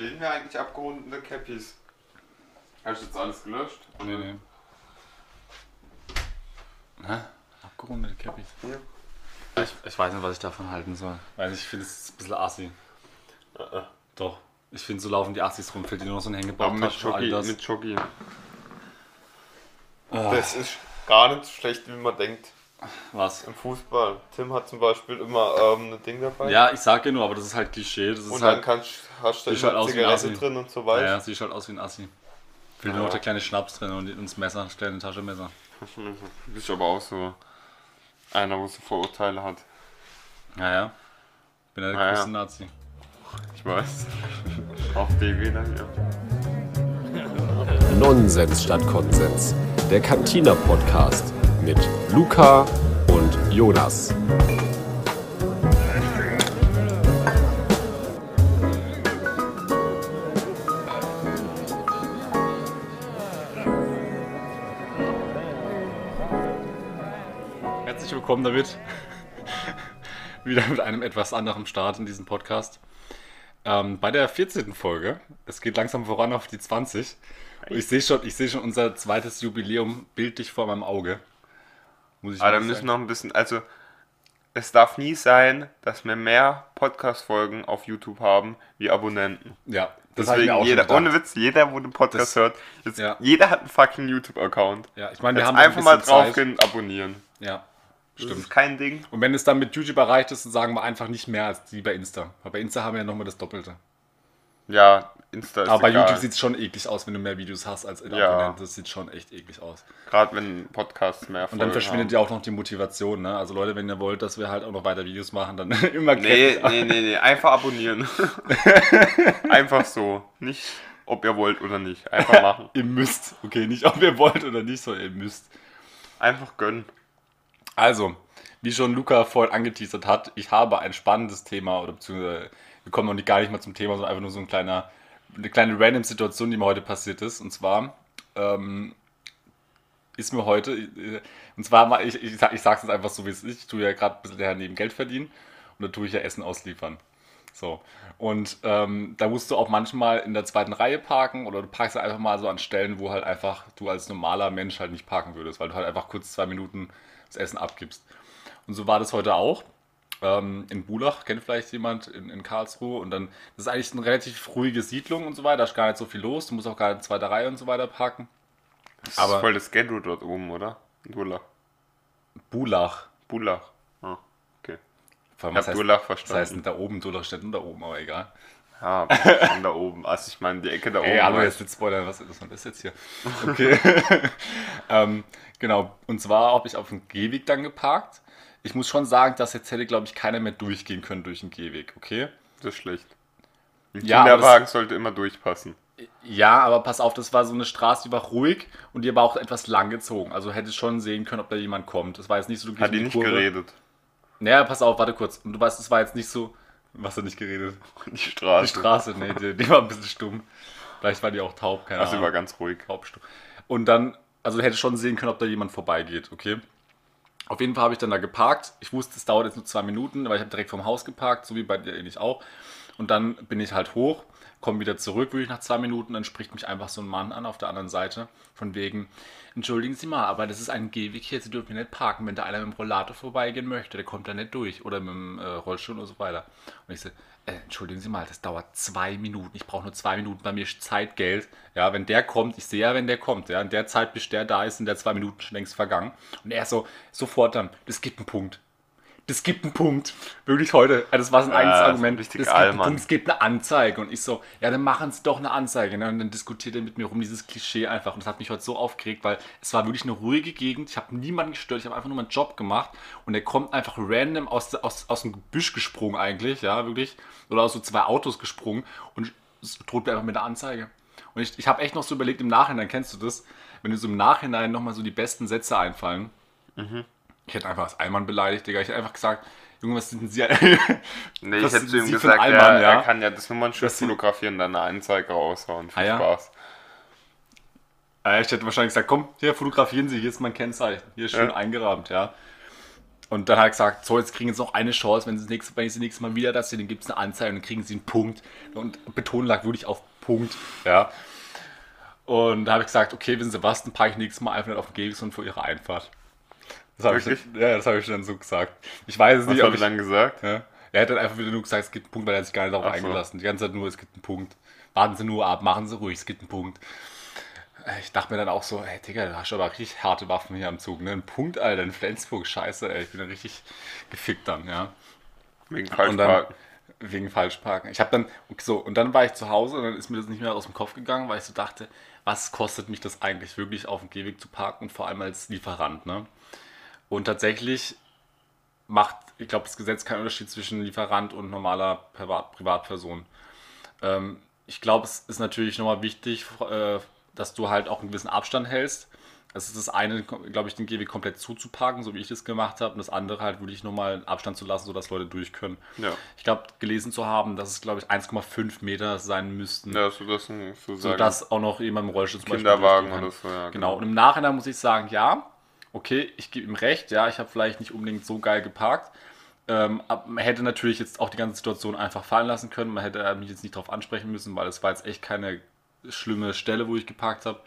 stehen mir eigentlich abgerundete Cappies? Hast du jetzt alles gelöscht? Nee, nee. Hä? Abgerundete Cappies. Ja. Ich, ich weiß nicht, was ich davon halten soll. Weiß nicht, ich finde es ein bisschen assi. Äh, Doch. Ich finde, so laufen die Assis rum. Fällt dir nur noch so ein Hängebauch. Aber mit Jockey, das. mit Jockey. Ah, Das ist gar nicht so schlecht, wie man denkt. Was? Im Fußball. Tim hat zum Beispiel immer ähm, ein Ding dabei. Ja, ich sag ja nur, aber das ist halt Klischee. Das ist Und dann halt. kannst, hast du halt Zigarette Assi. drin und so Ja, weiter. ja, sieht halt aus wie ein Assi. Fehlt nur Ja. noch der kleine Schnaps drin und, das Messer, stellen ein Taschenmesser. Du bist aber auch so einer, wo so Vorurteile hat. Ja, ja. Bin ja der Ah, ja. größte Nazi. Ich weiß. Auf DW dann, ja. Nonsens statt Konsens. Der Cantina Podcast mit Luca und Jonas. Herzlich willkommen damit. Wieder mit einem etwas anderen Start in diesem Podcast. Ähm, bei der 14. Folge. Es geht langsam voran auf die 20. Und ich sehe schon, ich sehe schon unser zweites Jubiläum bildlich vor meinem Auge. Muss ich Aber da müssen noch ein bisschen, also es darf nie sein, dass wir mehr Podcast-Folgen auf YouTube haben wie Abonnenten. Ja, das Deswegen auch jeder, ohne. Witz, jeder, wo den Podcast Das- hört, jetzt, ja. jeder hat einen fucking YouTube-Account. Ja, ich meine, wir Jetzt haben einfach mal Zeit. draufgehen und abonnieren. Ja, Das stimmt. ist kein Ding. Und wenn es dann mit YouTube erreicht ist, dann sagen wir einfach nicht mehr als die bei Insta. Weil bei Insta haben wir ja nochmal das Doppelte. Ja, Insta ist Aber bei egal. YouTube sieht es schon eklig aus, wenn du mehr Videos hast als in Ja. Abonnenten. Das sieht schon echt eklig aus. Gerade wenn Podcasts mehr Und dann verschwindet ja auch noch die Motivation. Ne? Also Leute, wenn ihr wollt, dass wir halt auch noch weiter Videos machen, dann immer Nee, kräftig- nee, nee, nee, einfach abonnieren. einfach so. Nicht, ob ihr wollt oder nicht. Einfach machen. Ihr müsst. Okay, nicht ob ihr wollt oder nicht, sondern ihr müsst. Einfach gönnen. Also, wie schon Luca vorhin angeteasert hat, ich habe ein spannendes Thema, oder beziehungsweise wir kommen noch nicht, gar nicht mal zum Thema, sondern einfach nur so ein kleiner, eine kleine random Situation, die mir heute passiert ist. Und zwar ähm, ist mir heute, äh, und zwar, ich, ich, ich sag's jetzt einfach so, wie es ist, ich tue ja gerade ein bisschen daneben Geld verdienen und da tue ich ja Essen ausliefern. So. Und ähm, da musst du auch manchmal in der zweiten Reihe parken oder du parkst einfach mal so an Stellen, wo halt einfach du als normaler Mensch halt nicht parken würdest, weil du halt einfach kurz zwei Minuten das Essen abgibst. Und so war das heute auch. Ähm, in Bulach, kennt vielleicht jemand, in, in Karlsruhe. Und dann, das ist eigentlich eine relativ ruhige Siedlung und so weiter, da ist gar nicht so viel los. Du musst auch gar nicht in zweiter Reihe und so weiter parken. Das Aber- ist voll das Ghetto dort oben, oder? In Bulach. Bulach. Bulach. Ah, okay. Allem, Ich hab heißt, verstanden. heißt denn da oben? Bulach steht da oben, aber egal. Ja, schon da oben. Also ich meine, die Ecke da oben. Ey, hallo, jetzt nicht spoilern, was ist das jetzt hier? Okay. ähm, genau, und zwar habe ich auf dem Gehweg dann geparkt. Ich muss schon sagen, dass jetzt hätte, glaube ich, keiner mehr durchgehen können durch den Gehweg, okay? Das ist schlecht. Ein Ja, Kinderwagen sollte immer durchpassen. Ja, aber pass auf, das war so eine Straße, die war ruhig und die war auch etwas lang gezogen. Also hätte schon sehen können, ob da jemand kommt. Das war jetzt nicht so, du Hat die nicht Kurve. geredet. Naja, pass auf, warte kurz. Und du weißt, das war jetzt nicht so. Was hat nicht geredet? Die Straße. Die Straße, nee, die, die war ein bisschen stumm. Vielleicht war die auch taub, keine Also die war Ahnung. ganz ruhig. Taubstumm. Und dann, also du hättest schon sehen können, ob da jemand vorbeigeht, okay? Auf jeden Fall habe ich dann da geparkt. Ich wusste, es dauert jetzt nur zwei Minuten, weil ich habe direkt vom Haus geparkt, so wie bei dir ähnlich auch. Und dann bin ich halt hoch, komme wieder zurück, wirklich nach zwei Minuten. Dann spricht mich einfach so ein Mann an auf der anderen Seite. Von wegen, entschuldigen Sie mal, aber das ist ein Gehweg hier, Sie dürfen hier nicht parken. Wenn da einer mit dem Rollator vorbeigehen möchte, der kommt da nicht durch. Oder mit dem äh, Rollstuhl und so weiter. Und ich so, äh, entschuldigen Sie mal, das dauert zwei Minuten. Ich brauche nur zwei Minuten, bei mir ist Zeit. Ja, wenn der kommt, ich sehe ja, wenn der kommt. Ja, in der Zeit, bis der da ist, sind der zwei Minuten schon längst vergangen. Und er so, sofort dann, das gibt einen Punkt. Das gibt einen Punkt. Wirklich heute. Ja, Das war sein Ja, eigenes das ist Argument. richtig Das gibt einen Allmann. Punkt, es gibt eine Anzeige. Und ich so, ja, dann machen Sie doch eine Anzeige. Ne? Und dann diskutiert er mit mir rum, dieses Klischee einfach. Und das hat mich heute so aufgeregt, weil es war wirklich eine ruhige Gegend. Ich habe niemanden gestört. Ich habe einfach nur meinen Job gemacht. Und er kommt einfach random aus, aus, aus dem Gebüsch gesprungen eigentlich. Ja, wirklich. Oder aus so zwei Autos gesprungen. Und es droht mir einfach mit einer Anzeige. Und ich, ich habe echt noch so überlegt, im Nachhinein, kennst du das? Wenn dir so im Nachhinein nochmal so die besten Sätze einfallen. Ich hätte einfach als Allmann beleidigt, Digga. Ich hätte einfach gesagt, Junge, was sind denn Sie? Nee, ich hätte zu ihm gesagt, Allmann, er, ja? er kann ja das Nummernschild Das fotografieren, dann eine Anzeige raushauen. Viel Ah, ja? Spaß. Äh, ich hätte wahrscheinlich gesagt, komm, hier fotografieren Sie, hier ist mein Kennzeichen. Hier ist schön Ja. eingerahmt, ja. Und dann hat er gesagt, so, jetzt kriegen sie noch eine Chance, wenn sie das nächste, wenn ich das nächste Mal wieder das sehe, dann gibt es eine Anzeige und dann kriegen sie einen Punkt. Und Beton lag wirklich auf Punkt, ja. Und da habe ich gesagt, okay, wissen Sie was, dann parke ich nächstes Mal einfach nicht auf dem Gehweg, sondern vor Ihrer Einfahrt. Das habe ich, ja, das habe ich dann so gesagt. Ich weiß es Was nicht, habe ob ich dann gesagt? ja. Er hat dann einfach wieder nur gesagt, es gibt einen Punkt, weil er hat sich gar nicht darauf Ach so. eingelassen. Die ganze Zeit nur, es gibt einen Punkt. Warten Sie nur ab, machen Sie ruhig, es gibt einen Punkt. Ich dachte mir dann auch so, ey Digga, du hast aber richtig harte Waffen hier am Zug, ne? Ein Punkt, Alter, in Flensburg, scheiße, ey. Ich bin dann richtig gefickt dann, ja. Wegen dann, Falschparken. wegen Falschparken. Ich habe dann, so, und dann war ich zu Hause und dann ist mir das nicht mehr aus dem Kopf gegangen, weil ich so dachte, was kostet mich das eigentlich wirklich auf dem Gehweg zu parken und vor allem als Lieferant, ne? Und tatsächlich macht, ich glaube, das Gesetz keinen Unterschied zwischen Lieferant und normaler Privat Privatperson. Ähm, ich glaube, es ist natürlich nochmal wichtig, äh, dass du halt auch einen gewissen Abstand hältst. Das ist das eine, glaube ich, den Gehweg komplett zuzuparken, so wie ich das gemacht habe. Und das andere halt wirklich nochmal einen Abstand zu lassen, sodass Leute durch können. Ja. Ich glaube, gelesen zu haben, dass es, glaube ich, 1,5 Meter sein müssten. Ja, so das so sagen. dass auch noch jemand im Rollstuhl zum Kinderwagen durchgehen oder so, ja. Genau. Und im Nachhinein muss ich sagen, ja, okay, ich gebe ihm recht, ja, ich habe vielleicht nicht unbedingt so geil geparkt. Ähm, man hätte natürlich jetzt auch die ganze Situation einfach fallen lassen können. Man hätte mich jetzt nicht darauf ansprechen müssen, weil es war jetzt echt keine schlimme Stelle, wo ich geparkt habe.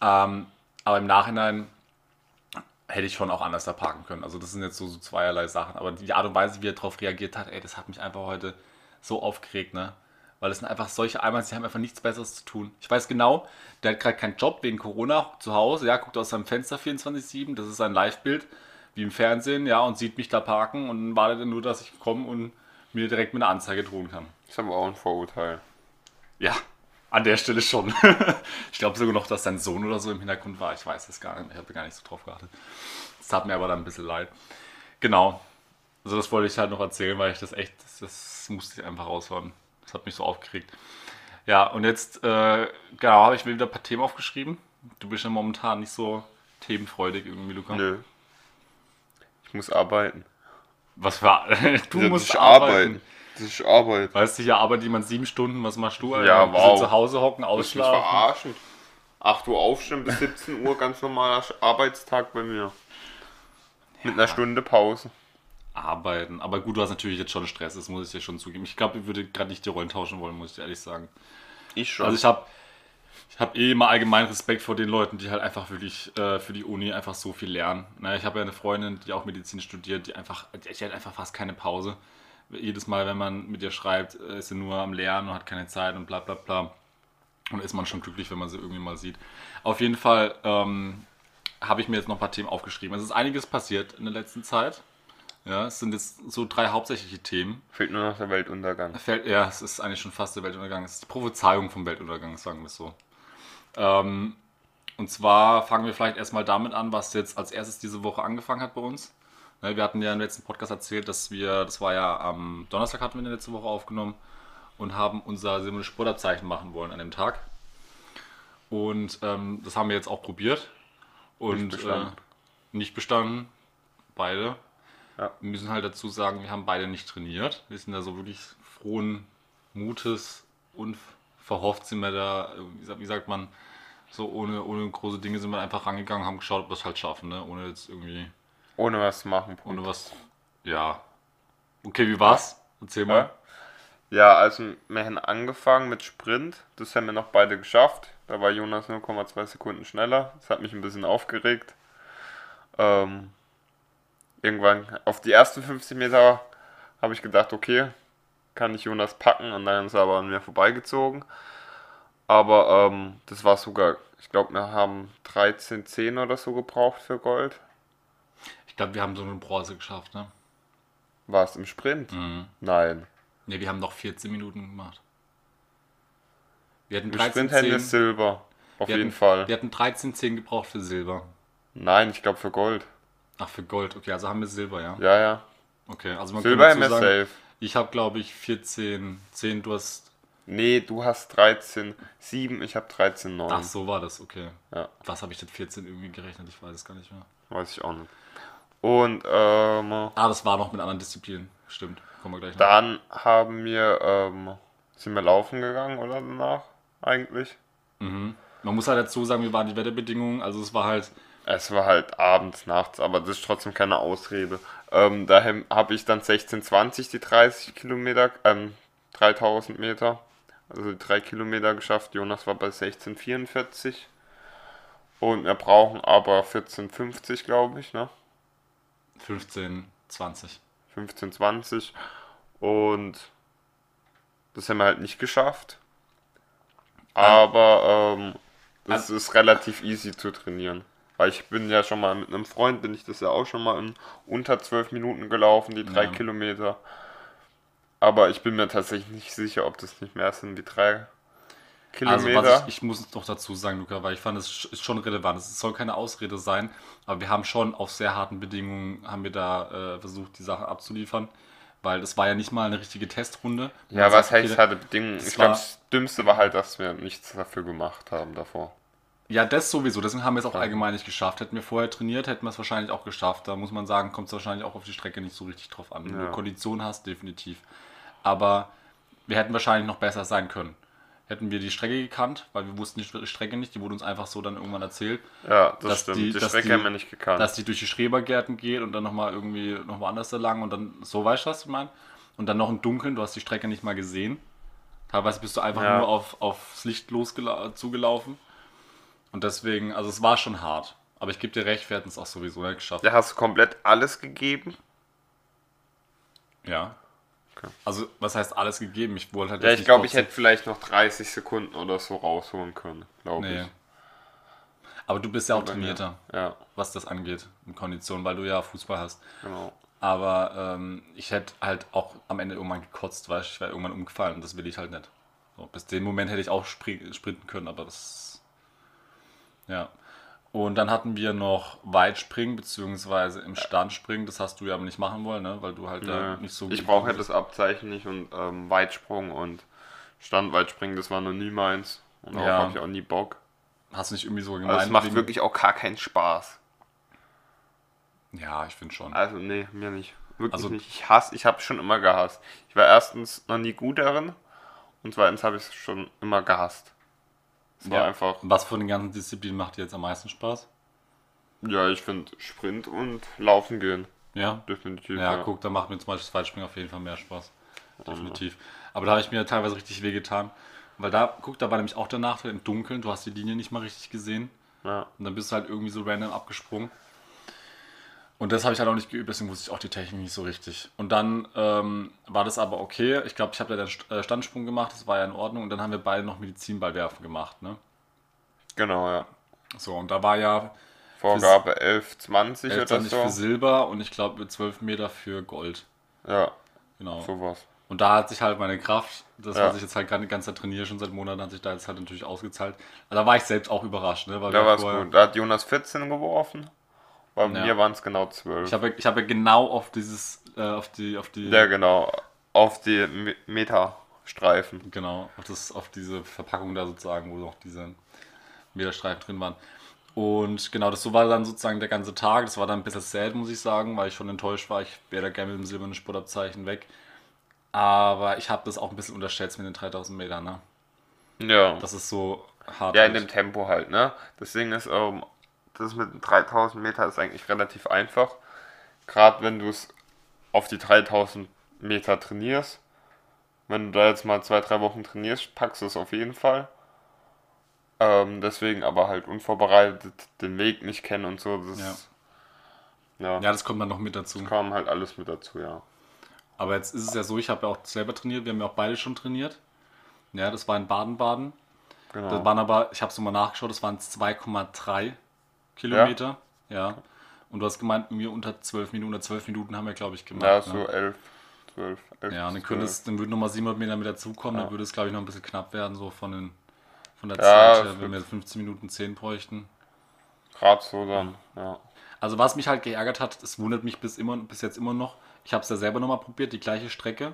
Ähm, aber im Nachhinein hätte ich schon auch anders da parken können. Also das sind jetzt so, so zweierlei Sachen. Aber die Art und Weise, wie er darauf reagiert hat, ey, das hat mich einfach heute so aufgeregt, ne? Weil es sind einfach solche Almans, die haben einfach nichts Besseres zu tun. Ich weiß genau, der hat gerade keinen Job wegen Corona zu Hause, ja, guckt aus seinem Fenster 24-7, das ist sein Live-Bild, wie im Fernsehen, ja, und sieht mich da parken und wartet dann nur, dass ich komme und mir direkt mit einer Anzeige drohen kann. ist aber auch ein Vorurteil. Ja, an der Stelle schon. ich glaube sogar noch, dass sein Sohn oder so im Hintergrund war. Ich weiß es gar nicht. Ich habe gar nicht so drauf geachtet. Das tat mir aber dann ein bisschen leid. Genau. Also das wollte ich halt noch erzählen, weil ich das echt, das, das musste ich einfach raushauen. Das hat mich so aufgeregt. Ja, und jetzt, äh, genau, habe ich mir wieder ein paar Themen aufgeschrieben. Du bist ja momentan nicht so themenfreudig irgendwie, Luca. Nö. Ich muss arbeiten. Was für, du Das musst ist arbeiten. Das ist Arbeit. Weißt du, hier arbeitet jemand sieben Stunden, was machst du? Alter? Ja, wow. Zu Hause hocken, ausschlafen. verarschen? 8 Uhr aufstehen bis 17 Uhr, ganz normaler Arbeitstag bei mir. Mit einer Stunde Pause. Arbeiten. Aber gut, du hast natürlich jetzt schon Stress, das muss ich dir schon zugeben. Ich glaube, ich würde gerade nicht die Rollen tauschen wollen, muss ich dir ehrlich sagen. Ich schon. Also ich habe ich hab eh immer allgemein Respekt vor den Leuten, die halt einfach wirklich äh, für die Uni einfach so viel lernen. Na, ich habe ja eine Freundin, die auch Medizin studiert, die einfach, die hat einfach fast keine Pause. Jedes Mal, wenn man mit ihr schreibt, äh, ist sie nur am Lernen und hat keine Zeit und bla bla bla. Und ist man schon glücklich, wenn man sie irgendwie mal sieht. Auf jeden Fall ähm, habe ich mir jetzt noch ein paar Themen aufgeschrieben. Es ist einiges passiert in der letzten Zeit. Ja, es sind jetzt so drei hauptsächliche Themen. Fehlt nur noch der Weltuntergang. Fällt, ja, es ist eigentlich schon fast der Weltuntergang. Es ist die Prophezeiung vom Weltuntergang, sagen wir es so. Ähm, und zwar fangen wir vielleicht erstmal damit an, was jetzt als erstes diese Woche angefangen hat bei uns. Ne, Wir hatten ja im letzten Podcast erzählt, dass wir, das war ja am Donnerstag hatten wir die letzte Woche aufgenommen und haben unser Simmel Sportabzeichen machen wollen an dem Tag. Und ähm, das haben wir jetzt auch probiert. Und Nicht bestanden. Äh, nicht bestanden. Beide. Ja. Wir müssen halt dazu sagen, wir haben beide nicht trainiert. Wir sind da so wirklich frohen Mutes und verhofft sind wir da, wie sagt, man, so ohne, ohne große Dinge sind wir einfach rangegangen, haben geschaut, ob wir es halt schaffen, ne? ohne jetzt irgendwie, Ohne was zu machen. ohne was, ja. Okay, wie war's? Erzähl mal. Ja, also wir haben angefangen mit Sprint. Das haben wir noch beide geschafft. Da war Jonas 0,2 Sekunden schneller. Das hat mich ein bisschen aufgeregt. Ähm, irgendwann auf die ersten 50 Meter habe ich gedacht, okay, kann ich Jonas packen und dann ist er aber an mir vorbeigezogen. Aber ähm, das war sogar, ich glaube, wir haben 13,10 oder so gebraucht für Gold. Ich glaube, wir haben so eine Bronze geschafft, ne? War es im Sprint? Mhm. Nein. Ne, wir haben noch 14 Minuten gemacht. Wir hatten Im Sprint hätten wir 13,10 Silber. Auf jeden hatten, Fall. Wir hatten 13,10 gebraucht für Silber. Nein, ich glaube für Gold. Ach, für Gold. Okay, also haben wir Silber, ja? Ja, ja. Okay, also man Silber kann dazu wir sagen, safe. ich habe, glaube ich, 14, 10, du hast... Nee, du hast 13, 7, ich habe 13, 9. Ach, so war das, okay. Ja, Was habe ich denn 14 irgendwie gerechnet? Ich weiß es gar nicht mehr. weiß ich auch nicht. Und ähm, Ah, das war noch mit anderen Disziplinen. Stimmt, kommen wir gleich noch. dann haben wir, ähm, sind wir laufen gegangen oder danach eigentlich? Mhm. Man muss halt dazu sagen, wie waren die Wetterbedingungen. Also es war halt Es war halt abends, nachts, aber das ist trotzdem keine Ausrede. Ähm, daher habe ich dann 1620 die 30 Kilometer, ähm, 3000 Meter, also die 3 Kilometer geschafft. Jonas war bei 1644. Und wir brauchen aber 1450, glaube ich, ne? 15, 20. 1520. Und das haben wir halt nicht geschafft. Aber ähm, das ist relativ easy zu trainieren. Weil ich bin ja schon mal mit einem Freund, bin ich das ja auch schon mal in unter 12 Minuten gelaufen, die drei Ja. Kilometer. Aber ich bin mir tatsächlich nicht sicher, ob das nicht mehr sind wie drei Also Kilometer. was ich, ich muss noch dazu sagen, Luca, weil ich fand, es ist schon relevant. Es soll keine Ausrede sein, aber wir haben schon auf sehr harten Bedingungen haben wir da äh, versucht, die Sache abzuliefern, weil es war ja nicht mal eine richtige Testrunde. ja, was heißt harte Bedingungen? Ich glaube, das Dümmste war halt, dass wir nichts dafür gemacht haben davor. Ja, das sowieso. Deswegen haben wir es auch allgemein nicht geschafft. Hätten wir vorher trainiert, hätten wir es wahrscheinlich auch geschafft. Da muss man sagen, kommt es wahrscheinlich auch auf die Strecke nicht so richtig drauf an. Wenn Ja. du Kondition hast, definitiv. Aber wir hätten wahrscheinlich noch besser sein können. Hätten wir die Strecke gekannt, weil wir wussten die Strecke nicht, die wurde uns einfach so dann irgendwann erzählt, Ja, das Dass stimmt. die- Die, Strecke die- haben wir nicht gekannt. dass die durch die Schrebergärten geht und dann nochmal irgendwie noch woanders lang und dann so, weißt du, was ich meine? Und dann noch im Dunkeln, du hast die Strecke nicht mal gesehen. Teilweise bist du einfach Ja. nur auf, aufs Licht losgela- zugelaufen. Und deswegen, also es war schon hart. Aber ich gebe dir recht, wir hätten es auch sowieso nicht geschafft. da hast du komplett alles gegeben. Ja. Okay. Also, was heißt alles gegeben? Ich wollte halt Ja, ich glaube, ich hätte vielleicht noch 30 Sekunden oder so rausholen können, glaube Nee. ich. Aber du bist ja auch Aber trainierter, Ja, was das angeht, in Kondition, weil du ja Fußball hast. genau. Aber ähm, ich hätte halt auch am Ende irgendwann gekotzt, weil ich wäre irgendwann umgefallen und das will ich halt nicht. So, bis dem Moment hätte ich auch spri sprinten können, aber das. Ja. Und dann hatten wir noch Weitspringen, beziehungsweise im Standspringen. Das hast du ja aber nicht machen wollen, ne? weil du halt da Nö. nicht so ich brauche ja das Abzeichen nicht und ähm, Weitsprung und Standweitspringen, das war noch nie meins. Und darauf Ja. habe ich auch nie Bock. Hast du nicht irgendwie so Also gemeint? es macht wegen- wirklich auch gar keinen Spaß. Ja, ich finde schon. Also nee, mir nicht. Wirklich Also- nicht. Ich hasse, ich habe schon immer gehasst. Ich war erstens noch nie gut darin und zweitens habe ich es schon immer gehasst. Es war Ja. einfach, Was von den ganzen Disziplinen macht dir jetzt am meisten Spaß? ja, ich finde Sprint und Laufen gehen. Ja. Definitiv. Ja, guck, da macht mir zum Beispiel das Weitspringen auf jeden Fall mehr Spaß. Definitiv. Aber da habe ich mir teilweise richtig wehgetan. Weil da, guck, da war nämlich auch der Nachteil im Dunkeln, du hast die Linie nicht mal richtig gesehen. Ja. Und dann bist du halt irgendwie so random abgesprungen. Und das habe ich halt auch nicht geübt, deswegen wusste ich auch die Technik nicht so richtig. Und dann ähm, war das aber okay. Ich glaube, ich habe da den äh, Standsprung gemacht, das war ja in Ordnung. Und dann haben wir beide noch Medizinballwerfen gemacht, ne? Genau, ja. So, und da war ja Vorgabe 11, 20 oder 11 für so. Silber und ich glaube 12 Meter für Gold. Ja, Genau. sowas. Und da hat sich halt meine Kraft, das Ja. was ich jetzt halt gerade die ganze Zeit trainiere, schon seit Monaten, hat sich da jetzt halt natürlich ausgezahlt. Also da war ich selbst auch überrascht, ne? Weil Da war es gut. Da hat Jonas 14 geworfen. Bei Ja. mir waren es genau 12. Ich habe, ich habe genau auf dieses, äh, auf die, auf die, ja, genau. Auf die Me- Meterstreifen. genau, auf das, auf diese Verpackung da sozusagen, wo noch diese Meterstreifen drin waren. Und genau, das so war dann sozusagen der ganze Tag. Das war dann ein bisschen sad, muss ich sagen, weil ich schon enttäuscht war. Ich wäre da gerne mit dem silbernen Sportabzeichen weg. Aber ich habe das auch ein bisschen unterschätzt mit den 3000 Metern, ne? Ja. Das ist so hart. Ja, in dem Tempo halt, ne? Das Ding ist, ähm, das mit den 3000 Meter ist eigentlich relativ einfach. Gerade wenn du es auf die 3000 Meter trainierst. Wenn du da jetzt mal zwei, drei Wochen trainierst, packst du es auf jeden Fall. Ähm, deswegen aber halt unvorbereitet, den Weg nicht kennen und so. Das, ja. Ja, das kommt dann noch mit dazu. kam halt alles mit dazu, ja. Aber jetzt ist es ja so, ich habe ja auch selber trainiert, wir haben ja auch beide schon trainiert. Ja, das war in Baden-Baden. Genau. Das waren aber, ich habe es nochmal nachgeschaut, das waren 2,3 Kilometer. Ja. Und du hast gemeint, mir unter 12 Minuten, unter 12 Minuten haben wir, glaube ich, gemacht. ja, so ne? 11, 12, 11. ja, dann, könntest, dann würden nochmal 700 Meter mit dazukommen, Ja. dann würde es, glaube ich, noch ein bisschen knapp werden, so von, den, von der Ja, Zeit her, wenn wir 15 Minuten 10 bräuchten. 12. Gerade so dann, ja. Also was mich halt geärgert hat, es wundert mich bis, immer, bis jetzt immer noch, ich habe es ja selber nochmal probiert, die gleiche Strecke.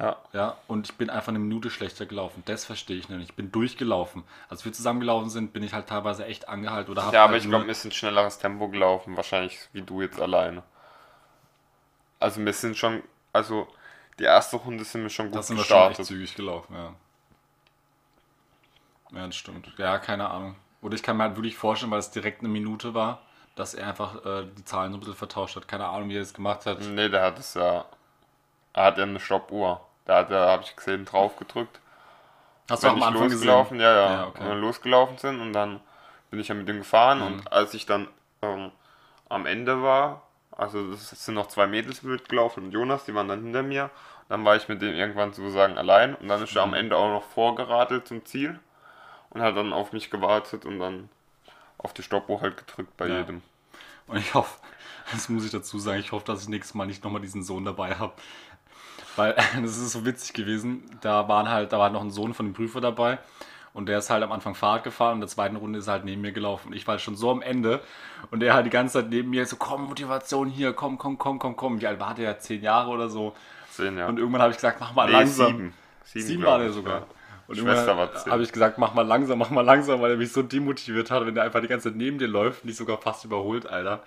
Ja, Ja, und ich bin einfach eine Minute schlechter gelaufen. Das verstehe ich nicht. Ich bin durchgelaufen. Als wir zusammengelaufen sind, bin ich halt teilweise echt angehalten oder habe Ja, aber halt ich glaube, wir sind schnelleres Tempo gelaufen, wahrscheinlich wie du jetzt alleine. Also wir sind schon, also die erste Runde sind wir schon gut das sind wir schon echt gestartet. zügig gelaufen, ja. Ja, das stimmt. Ja, keine Ahnung. Oder ich kann mir halt wirklich vorstellen, weil es direkt eine Minute war, dass er einfach äh, die Zahlen so ein bisschen vertauscht hat. Keine Ahnung, wie er das gemacht hat. Nee, der hat es ja. Er hat eine Stoppuhr. Da hat er, habe ich gesehen, drauf gedrückt. Hast du Wenn am Anfang losgelaufen, gesehen? ja, ja. Ja, okay. Wenn wir losgelaufen sind und dann bin ich ja mit ihm gefahren Mhm. und als ich dann ähm, am Ende war, also es sind noch zwei Mädels mitgelaufen und Jonas, die waren dann hinter mir. Dann war ich mit dem irgendwann sozusagen allein und dann ist er Mhm. am Ende auch noch vorgeradelt zum Ziel und hat dann auf mich gewartet und dann auf die Stoppuhr halt gedrückt bei Ja. jedem. Und ich hoffe, das muss ich dazu sagen, ich hoffe, dass ich nächstes Mal nicht nochmal diesen Sohn dabei habe. Weil das ist so witzig gewesen. Da waren halt, da war noch ein Sohn von dem Prüfer dabei und der ist halt am Anfang Fahrrad gefahren und in der zweiten Runde ist er halt neben mir gelaufen. Und ich war halt schon so am Ende und er halt die ganze Zeit neben mir so, komm, Motivation hier, komm, komm, komm, komm, komm. Wie alt war der? Zehn Jahre oder so. Zehn Jahre. Und irgendwann habe ich gesagt, mach mal Nee, langsam. sieben. Sieben, Sieben war der sogar. ja. Und Schwester war zehn. habe ich gesagt, mach mal langsam, mach mal langsam, weil er mich so demotiviert hat, wenn der einfach die ganze Zeit neben dir läuft und dich sogar fast überholt, Alter.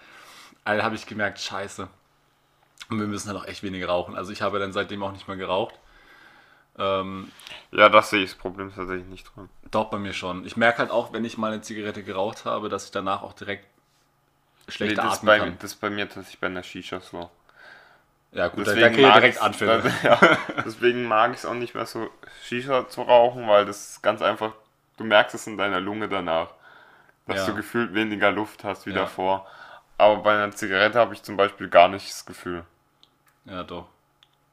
Alter, habe ich gemerkt, scheiße. Und wir müssen halt auch echt weniger rauchen. Also ich habe dann seitdem auch nicht mehr geraucht. Ähm, Ja, das sehe ich das Problem tatsächlich nicht drin. doch bei mir schon. Ich merke halt auch, wenn ich mal eine Zigarette geraucht habe, dass ich danach auch direkt Nee, das, ist atmen bei, kann. das ist bei mir tatsächlich bei einer Shisha so. Ja gut, Deswegen da kriege ich direkt Anfälle. das- ja, deswegen mag ich es auch nicht mehr so Shisha zu rauchen, weil das ist ganz einfach, du merkst es in deiner Lunge danach, dass Ja. du gefühlt weniger Luft hast wie Ja. davor. Aber bei einer Zigarette habe ich zum Beispiel gar nicht das Gefühl. Ja, doch.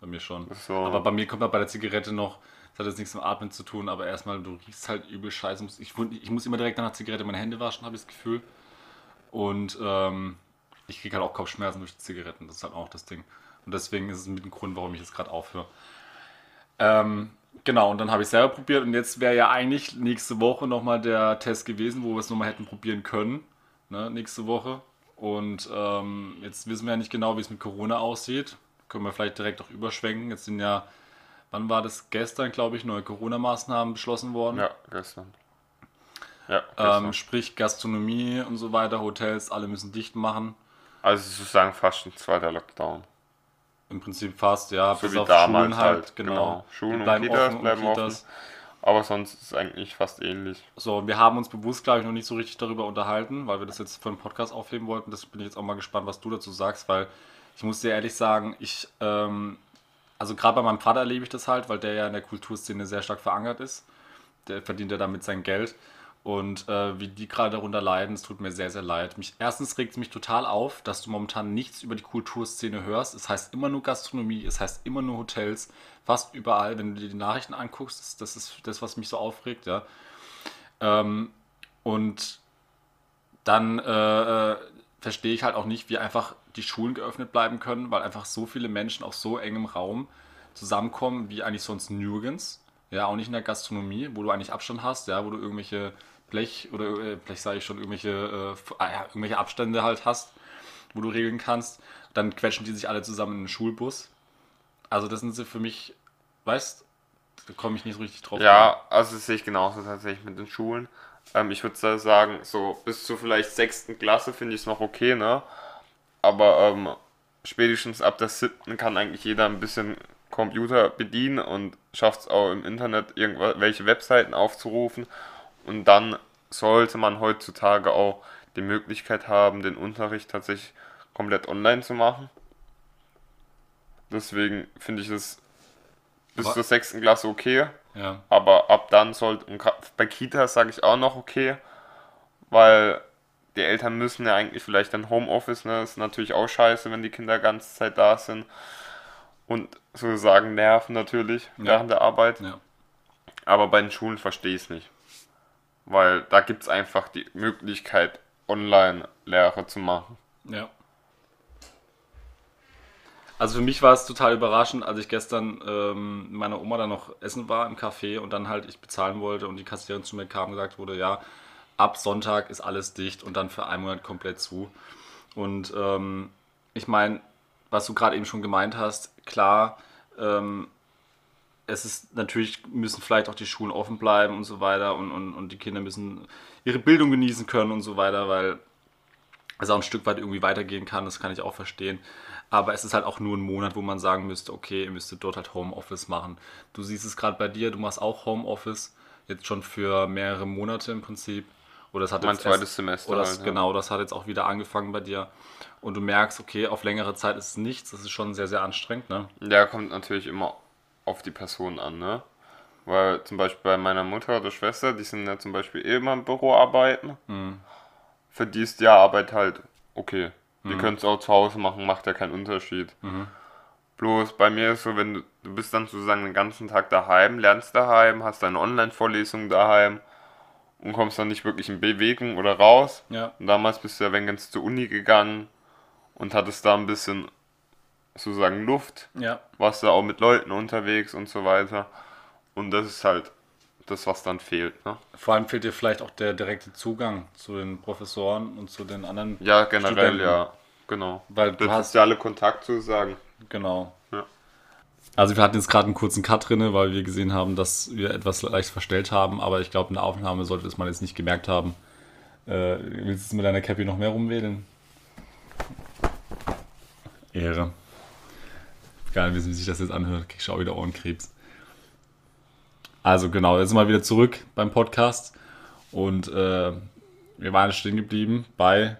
Bei mir schon. So- Aber bei mir kommt halt bei der Zigarette noch, das hat jetzt nichts mit Atmen zu tun, aber erstmal, du riechst halt übel scheiße. Ich, ich muss immer direkt nach der Zigarette meine Hände waschen, habe ich das Gefühl. Und ähm, ich kriege halt auch Kopfschmerzen durch die Zigaretten. Das ist halt auch das Ding. Und deswegen ist es mit dem Grund, warum ich jetzt gerade aufhöre. Ähm, genau, und dann habe ich selber probiert. Und jetzt wäre ja eigentlich nächste Woche nochmal der Test gewesen, wo wir es nochmal hätten probieren können. Ne, nächste Woche. Und ähm, jetzt wissen wir ja nicht genau, wie es mit Corona aussieht. Können wir vielleicht direkt auch überschwenken. Jetzt sind ja, wann war das? Gestern, glaube ich, neue Corona-Maßnahmen beschlossen worden. Ja, gestern. Ja, gestern. Ähm, sprich Gastronomie und so weiter, Hotels, alle müssen dicht machen. also sozusagen fast ein zweiter Lockdown. Im Prinzip fast, ja, So wie damals halt, genau. Die Schulen und bleiben Kitas offen bleiben offen. Aber sonst ist es eigentlich fast ähnlich. So, wir haben uns bewusst, glaube ich, noch nicht so richtig darüber unterhalten, weil wir das jetzt für einen Podcast aufheben wollten. Das bin ich jetzt auch mal gespannt, was du dazu sagst, weil ich muss dir ehrlich sagen, ich, ähm, also gerade bei meinem Vater erlebe ich das halt, weil der ja in der Kulturszene sehr stark verankert ist. Der verdient ja damit sein Geld. Und äh, wie die gerade darunter leiden, es tut mir sehr, sehr leid. Mich, erstens regt es mich total auf, dass du momentan nichts über die Kulturszene hörst. Es heißt immer nur Gastronomie, es heißt immer nur Hotels, fast überall. Wenn du dir die Nachrichten anguckst, das, ist das, was mich so aufregt, ja. Ähm, und dann äh, äh, verstehe ich halt auch nicht, wie einfach die Schulen geöffnet bleiben können, weil einfach so viele Menschen auf so engem Raum zusammenkommen, wie eigentlich sonst nirgends. Ja, auch nicht in der Gastronomie, wo du eigentlich Abstand hast, ja, wo du irgendwelche Blech oder äh, Blech sage ich schon, irgendwelche, äh, ah, ja, irgendwelche Abstände halt hast, wo du regeln kannst. Dann quetschen die sich alle zusammen in einen Schulbus. Also das sind sie für mich, weißt, da komme ich nicht so richtig drauf. Ja, also das sehe ich genauso tatsächlich mit den Schulen. Ähm, ich würde sagen, so bis zur vielleicht sechsten Klasse finde ich es noch okay, ne? Aber ähm, spätestens ab der siebten kann eigentlich jeder ein bisschen Computer bedienen und schafft es auch im Internet irgendwelche Webseiten aufzurufen. Und dann sollte man heutzutage auch die Möglichkeit haben, den Unterricht tatsächlich komplett online zu machen. Deswegen finde ich es bis Aber- zur sechsten Klasse okay. Ja. Aber ab dann sollte, bei Kitas sage ich auch noch okay, weil die Eltern müssen ja eigentlich vielleicht ein Homeoffice, ne? ist natürlich auch scheiße, wenn die Kinder ganze Zeit da sind und sozusagen nerven natürlich Ja. während der Arbeit. ja. Aber bei den Schulen verstehe ich es nicht, weil da gibt es einfach die Möglichkeit, Online-Lehre zu machen. Ja. Also für mich war es total überraschend, als ich gestern ähm, mit meiner Oma dann noch essen war im Café und dann halt ich bezahlen wollte und die Kassiererin zu mir kam und gesagt wurde, ja, ab Sonntag ist alles dicht und dann für einen Monat komplett zu. Und ähm, ich meine, was du gerade eben schon gemeint hast, klar, ähm, es ist natürlich, müssen vielleicht auch die Schulen offen bleiben und so weiter und, und, und die Kinder müssen ihre Bildung genießen können und so weiter, weil es auch ein Stück weit irgendwie weitergehen kann, das kann ich auch verstehen. Aber es ist halt auch nur ein Monat, wo man sagen müsste, okay, ihr müsstet dort halt Homeoffice machen. Du siehst es gerade bei dir, du machst auch Homeoffice, jetzt schon für mehrere Monate im Prinzip. Oder es hat Mein jetzt zweites erst- Semester Oder das, halt, ja. Genau, das hat jetzt auch wieder angefangen bei dir. Und du merkst, okay, auf längere Zeit ist es nichts. Das ist schon sehr, sehr anstrengend, ne? Der kommt natürlich immer auf die Person an, ne? Weil zum Beispiel bei meiner Mutter oder Schwester, die sind ja zum Beispiel eh immer im Büro arbeiten. Mhm. Für die ist die Arbeit halt okay. Die können es auch zu Hause machen, macht ja keinen Unterschied. Mhm. Bloß bei mir ist so, wenn du, du bist dann sozusagen den ganzen Tag daheim, lernst daheim, hast deine Online-Vorlesung daheim und kommst dann nicht wirklich in Bewegung oder raus. Ja. Und damals bist du ja wenn ganz zur Uni gegangen und hattest da ein bisschen sozusagen Luft Ja. warst du auch mit Leuten unterwegs und so weiter. Und das ist halt das, was dann fehlt. Ne? Vor allem fehlt dir vielleicht auch der direkte Zugang zu den Professoren und zu den anderen. Ja, generell, Studenten. ja. Genau. Weil du Der hast- soziale Kontakt sozusagen. Genau. Ja. Also wir hatten jetzt gerade einen kurzen Cut drin, weil wir gesehen haben, dass wir etwas leicht verstellt haben, aber ich glaube, in der Aufnahme sollte das man jetzt nicht gemerkt haben. Äh, willst du mit deiner Cappy noch mehr rumwedeln? Ehre. Wissen, wie sich das jetzt anhört. Ich auch wieder Ohrenkrebs. Also genau, jetzt sind wir wieder zurück beim Podcast und äh, wir waren stehen geblieben bei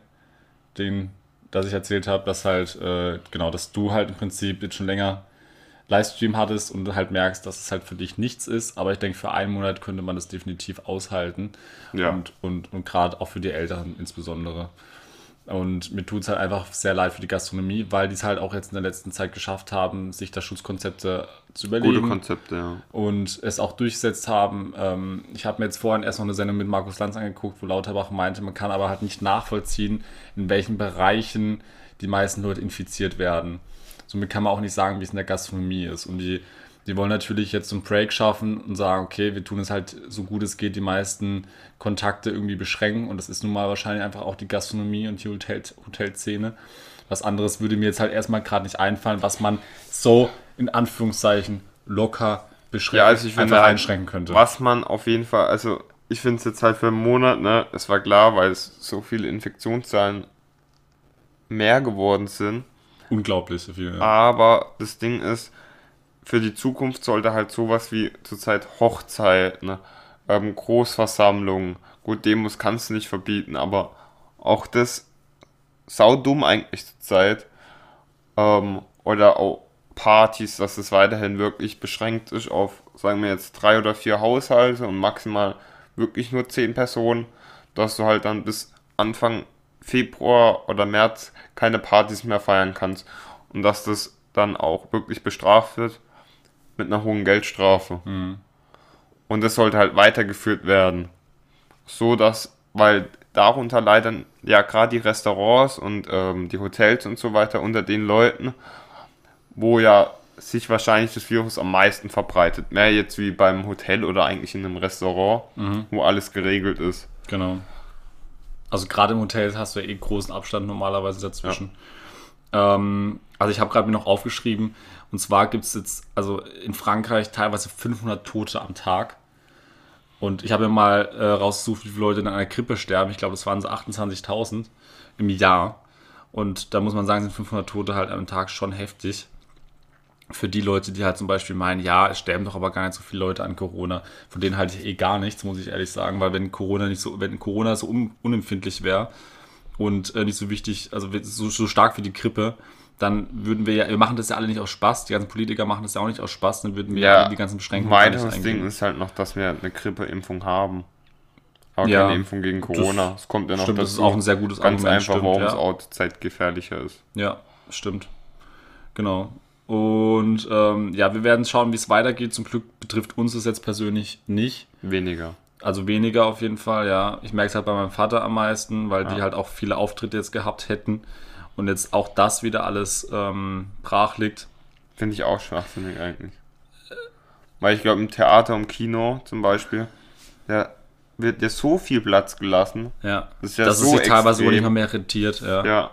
den, dass ich erzählt habe, dass halt, äh, genau, dass du halt im Prinzip jetzt schon länger Livestream hattest und du halt merkst, dass es halt für dich nichts ist, aber ich denke, für einen Monat könnte man das definitiv aushalten. Ja. Und, und, und gerade auch für die Älteren insbesondere. Und mir tut es halt einfach sehr leid für die Gastronomie, weil die es halt auch jetzt in der letzten Zeit geschafft haben, sich da Schutzkonzepte zu überlegen Gute Konzepte, ja. und es auch durchgesetzt haben. Ähm, ich habe mir jetzt vorhin erst noch eine Sendung mit Markus Lanz angeguckt, wo Lauterbach meinte, man kann aber halt nicht nachvollziehen, in welchen Bereichen die meisten Leute infiziert werden. Somit kann man auch nicht sagen, wie es in der Gastronomie ist. Und die, die wollen natürlich jetzt so einen Break schaffen und sagen, okay, wir tun es halt so gut es geht, die meisten Kontakte irgendwie beschränken. Und das ist nun mal wahrscheinlich einfach auch die Gastronomie und die Hotel, Hotelszene. Was anderes würde mir jetzt halt erstmal gerade nicht einfallen, was man so in Anführungszeichen locker beschränken, Ja, also ich finde halt, einschränken könnte. Was man auf jeden Fall, also ich finde es jetzt halt für einen Monat, ne, es war klar, weil es so viele Infektionszahlen mehr geworden sind. Unglaublich so viel. Ja. Aber das Ding ist, für die Zukunft sollte halt sowas wie zurzeit Hochzeit, ne, ähm, Großversammlungen, gut, Demos kannst du nicht verbieten, aber auch das saudumm eigentlich zurzeit. Ähm, oder auch Partys, dass es weiterhin wirklich beschränkt ist auf, sagen wir jetzt, drei oder vier Haushalte und maximal wirklich nur zehn Personen, dass du halt dann bis Anfang Februar oder März keine Partys mehr feiern kannst und dass das dann auch wirklich bestraft wird mit einer hohen Geldstrafe. Und das sollte halt weitergeführt werden. So dass, weil darunter leiden ja gerade die Restaurants und ähm, die Hotels und so weiter unter den Leuten, wo ja sich wahrscheinlich das Virus am meisten verbreitet. Mehr jetzt wie beim Hotel oder eigentlich in einem Restaurant, wo alles geregelt ist. Genau. Also gerade im Hotel hast du ja eh großen Abstand normalerweise dazwischen. Ähm, also ich habe gerade mir noch aufgeschrieben, und zwar gibt es jetzt, also in Frankreich teilweise 500 Tote am Tag. Und ich habe mir mal äh, rausgesucht, wie viele Leute in einer Grippe sterben. Ich glaube, das waren so 28.000 im Jahr. Und da muss man sagen, sind 500 Tote halt am Tag schon heftig. Für die Leute, die halt zum Beispiel meinen, ja, es sterben doch aber gar nicht so viele Leute an Corona. Von denen halte ich eh gar nichts, muss ich ehrlich sagen, weil wenn Corona nicht so, wenn Corona so un, unempfindlich wäre und äh, nicht so wichtig, also so, so stark wie die Grippe, dann würden wir ja, wir machen das ja alle nicht aus Spaß, die ganzen Politiker machen das ja auch nicht aus Spaß, dann würden wir ja, alle die ganzen Beschränkungen Ein gar nicht eingehen. Ding ist halt noch, dass wir eine Grippeimpfung haben. Aber Ja, keine Impfung gegen Corona. Es kommt ja noch Stimmt, dazu. das ist auch ein sehr gutes Ganz Argument. einfach, stimmt, warum ja. es auch Zeit gefährlicher ist. Ja, stimmt. Genau. Und ähm, ja, wir werden schauen, wie es weitergeht. Zum Glück betrifft uns es jetzt persönlich nicht. Weniger. Also weniger auf jeden Fall, ja. Ich merke es halt bei meinem Vater am meisten, weil die Ja. halt auch viele Auftritte jetzt gehabt hätten. Und jetzt auch das wieder alles ähm, brach liegt. Finde ich auch schwachsinnig eigentlich. Weil ich glaube, im Theater und Kino zum Beispiel, da wird ja so viel Platz gelassen. Ja. Das ist ja dass so es sich teilweise wohl nicht mehr rentiert, ja. Ja,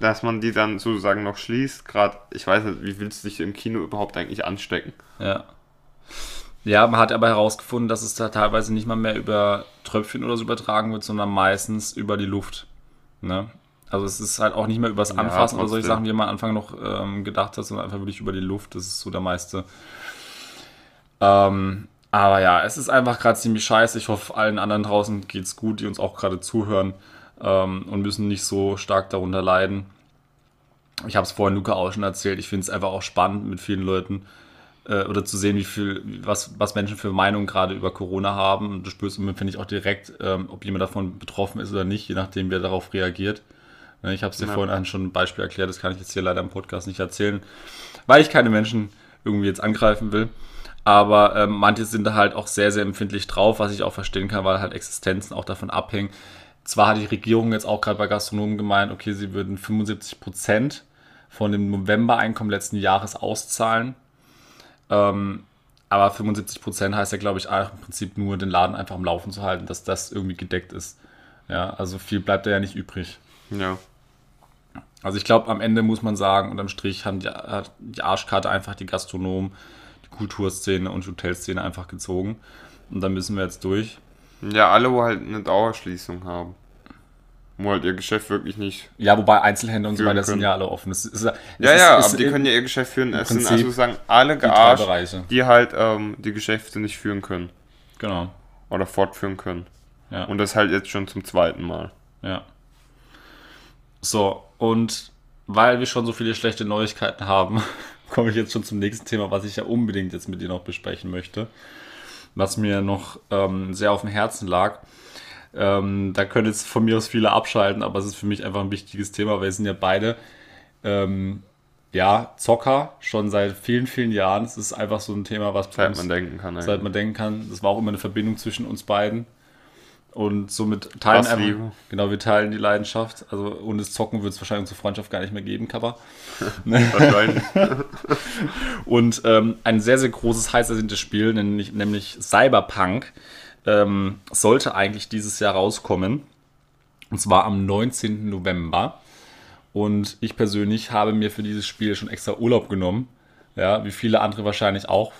dass man die dann sozusagen noch schließt. Gerade, ich weiß nicht, wie willst du dich im Kino überhaupt eigentlich anstecken? Ja. Ja, man hat aber herausgefunden, dass es da teilweise nicht mal mehr über Tröpfchen oder so übertragen wird, sondern meistens über die Luft. Ne? Also es ist halt auch nicht mehr übers Ja, Anfassen oder solche. Sachen, wie man am Anfang noch ähm, gedacht hat, sondern einfach wirklich über die Luft. Das ist so der meiste. Ähm, Aber ja, es ist einfach gerade ziemlich scheiße. Ich hoffe, allen anderen draußen geht's gut, die uns auch gerade zuhören ähm, und müssen nicht so stark darunter leiden. Ich habe es vorhin Luca auch schon erzählt. Ich finde es einfach auch spannend, mit vielen Leuten äh, oder zu sehen, wie viel, was, was Menschen für Meinungen gerade über Corona haben. Und du spürst und finde ich auch direkt, ähm, ob jemand davon betroffen ist oder nicht, je nachdem, wer darauf reagiert. Ne, Ich habe es dir Ja. vorhin schon ein Beispiel erklärt, das kann ich jetzt hier leider im Podcast nicht erzählen, weil ich keine Menschen irgendwie jetzt angreifen will. Aber ähm, manche sind da halt auch sehr, sehr empfindlich drauf, was ich auch verstehen kann, weil halt Existenzen auch davon abhängen. Zwar hat die Regierung jetzt auch gerade bei Gastronomen gemeint, okay, sie würden 75 Prozent von dem November-Einkommen letzten Jahres auszahlen. Ähm, aber 75 Prozent heißt ja, glaube ich, im Prinzip nur, den Laden einfach am Laufen zu halten, dass das irgendwie gedeckt ist. Ja, also viel bleibt da ja nicht übrig. Ja. Also ich glaube, am Ende muss man sagen, unterm Strich haben die, hat die Arschkarte einfach die Gastronomen, die Kulturszene und Hotelszene einfach gezogen. Und da müssen wir jetzt durch. Ja, alle, wo halt eine Dauerschließung haben. Wo halt ihr Geschäft wirklich nicht. Ja, wobei Einzelhändler und so weiter sind ja alle offen. Es ist, es Ja, ist, ja, ist aber die können ja ihr Geschäft führen. Es sind also sagen alle die gearscht, Bereiche. die halt ähm, die Geschäfte nicht führen können. Genau. Oder fortführen können. Ja. Und das halt jetzt schon zum zweiten Mal. Ja. So, und weil wir schon so viele schlechte Neuigkeiten haben, komme ich jetzt schon zum nächsten Thema, was ich ja unbedingt jetzt mit dir noch besprechen möchte. Was mir noch ähm, sehr auf dem Herzen lag. Ähm, da können jetzt von mir aus viele abschalten, aber es ist für mich einfach ein wichtiges Thema, weil wir sind ja beide ähm, ja, Zocker schon seit vielen, vielen Jahren. Es ist einfach so ein Thema, was Seit man denken kann. seit man denken kann. Das war auch immer eine Verbindung zwischen uns beiden. Und somit teilen Liebe. genau, wir teilen die Leidenschaft. Also ohne das Zocken würde es wahrscheinlich unsere Freundschaft gar nicht mehr geben, Kappa. Wahrscheinlich. Und ähm, ein sehr, sehr großes, heiß ersehntes Spiel, nämlich, nämlich Cyberpunk, ähm, sollte eigentlich dieses Jahr rauskommen. Und zwar am 19. November. Und ich persönlich habe mir für dieses Spiel schon extra Urlaub genommen. Ja, wie viele andere wahrscheinlich auch.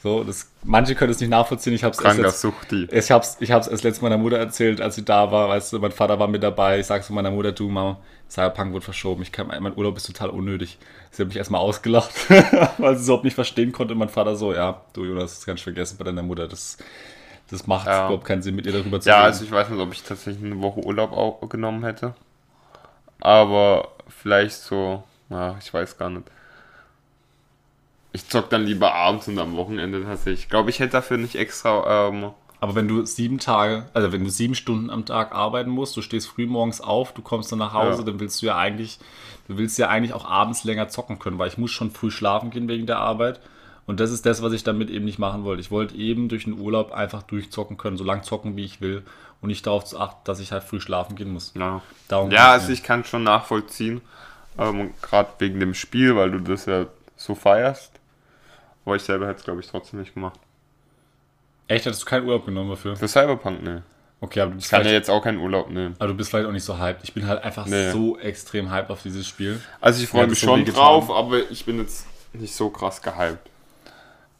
So, das, manche können es nicht nachvollziehen. Ich habe es Kranker Suchti. ich hab's, ich hab's erst letztes meiner Mutter erzählt, als sie da war. Weißt du, mein Vater war mit dabei. Ich sag zu meiner Mutter, du Mama, Cyberpunk wird verschoben. Ich kann, mein Urlaub ist total unnötig. Sie hat mich erstmal ausgelacht, weil sie es überhaupt nicht verstehen konnte. Und mein Vater so, ja, du Jonas, das kannst du vergessen bei deiner Mutter. Das, das macht Ja. überhaupt keinen Sinn, mit ihr darüber zu Ja, reden. also ich weiß nicht, ob ich tatsächlich eine Woche Urlaub auch genommen hätte. Aber vielleicht so, ja, ich weiß gar nicht. Ich zock dann lieber abends und am Wochenende tatsächlich. Ich glaube, ich hätte dafür nicht extra. Ähm, Aber wenn du sieben Tage, also wenn du sieben Stunden am Tag arbeiten musst, du stehst früh morgens auf, du kommst dann nach Hause, Ja. dann willst du ja eigentlich, du willst ja eigentlich auch abends länger zocken können, weil ich muss schon früh schlafen gehen wegen der Arbeit. Und das ist das, was ich damit eben nicht machen wollte. Ich wollte eben durch den Urlaub einfach durchzocken können, so lang zocken, wie ich will. Und nicht darauf zu achten, dass ich halt früh schlafen gehen muss. ja, Darum ja also ich kann schon nachvollziehen. Ähm, Gerade wegen dem Spiel, weil du das ja so feierst. Aber ich selber hätte es, glaube ich, trotzdem nicht gemacht. Echt, hättest du keinen Urlaub genommen dafür? Für Cyberpunk, ne. Okay, aber du bist, Ich kann ja jetzt auch keinen Urlaub nehmen. aber du bist vielleicht auch nicht so hyped. Ich bin halt einfach Nee. so extrem hyped auf dieses Spiel. Also ich freue mich so schon drauf, aber ich bin jetzt nicht so krass gehypt.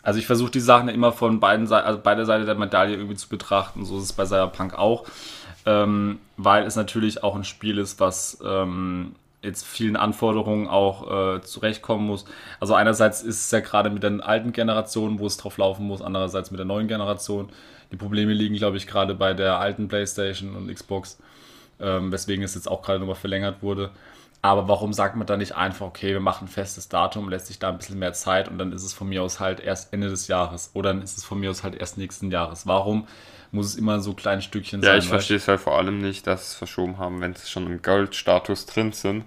Also ich versuche die Sachen immer von beiden Seiten, also beide Seiten der Medaille irgendwie zu betrachten. So ist es bei Cyberpunk auch. Ähm, weil es natürlich auch ein Spiel ist, was ähm, jetzt vielen Anforderungen auch äh, zurechtkommen muss. Also einerseits ist es ja gerade mit der alten Generation, wo es drauf laufen muss, andererseits mit der neuen Generation. Die Probleme liegen, glaube ich, gerade bei der alten PlayStation und Xbox, ähm, weswegen es jetzt auch gerade nochmal verlängert wurde. Aber warum sagt man da nicht einfach, okay, wir machen ein festes Datum, lässt sich da ein bisschen mehr Zeit und dann ist es von mir aus halt erst Ende des Jahres oder dann ist es von mir aus halt erst nächsten Jahres. Warum muss es immer so kleine Stückchen Ja, sein? ich weißt verstehe es halt vor allem nicht, dass sie es verschoben haben, wenn sie schon im Goldstatus drin sind.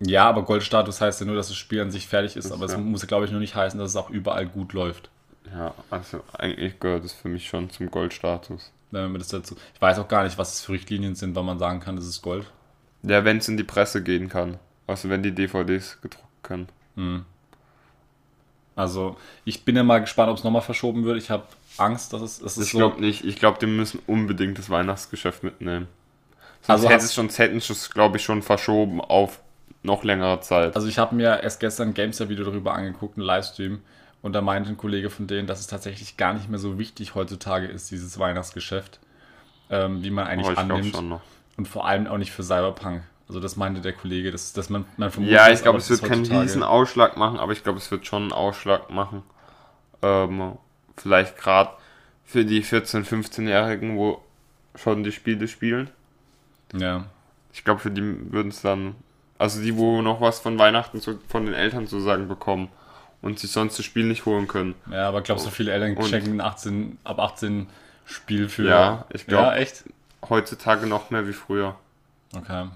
Ja, aber Goldstatus heißt ja nur, dass das Spiel an sich fertig ist, aber es ja. muss, glaube ich, nur nicht heißen, dass es auch überall gut läuft. Ja, also eigentlich gehört es für mich schon zum Goldstatus. Wenn man das dazu. Ich weiß auch gar nicht, was es für Richtlinien sind, wann man sagen kann, das ist Gold. Ja, wenn es in die Presse gehen kann. Also wenn die DVDs gedruckt können. Also, ich bin ja mal gespannt, ob es nochmal verschoben wird. Ich habe Angst, dass es, es ist Ich so. glaube nicht. Ich glaube, die müssen unbedingt das Weihnachtsgeschäft mitnehmen. Sonst Also hätte es schon, hätten sie es, glaube ich, schon verschoben auf noch längere Zeit. Also ich habe mir erst gestern ein Gamester-Video darüber angeguckt, einen Livestream. Und da meinte ein Kollege von denen, dass es tatsächlich gar nicht mehr so wichtig heutzutage ist, dieses Weihnachtsgeschäft, ähm, wie man eigentlich Aber ich annimmt. schon noch. Und vor allem auch nicht für Cyberpunk. Also das meinte der Kollege, dass, dass man, man vermutet, Ja, ich glaube, es wird keinen riesen Ausschlag machen, aber ich glaube, es wird schon einen Ausschlag machen. ähm, vielleicht gerade für die 14-, 15-Jährigen, wo schon die Spiele spielen. Ja. Ich glaube, für die würden es dann, also die, wo noch was von Weihnachten zu, von den Eltern zu sagen bekommen und sich sonst das Spiel nicht holen können. Ja, aber glaubst du, viele Eltern schenken ein 18, ab 18 Spiel für. Ja, ich glaub- Ja, echt? Heutzutage noch mehr wie früher. Okay.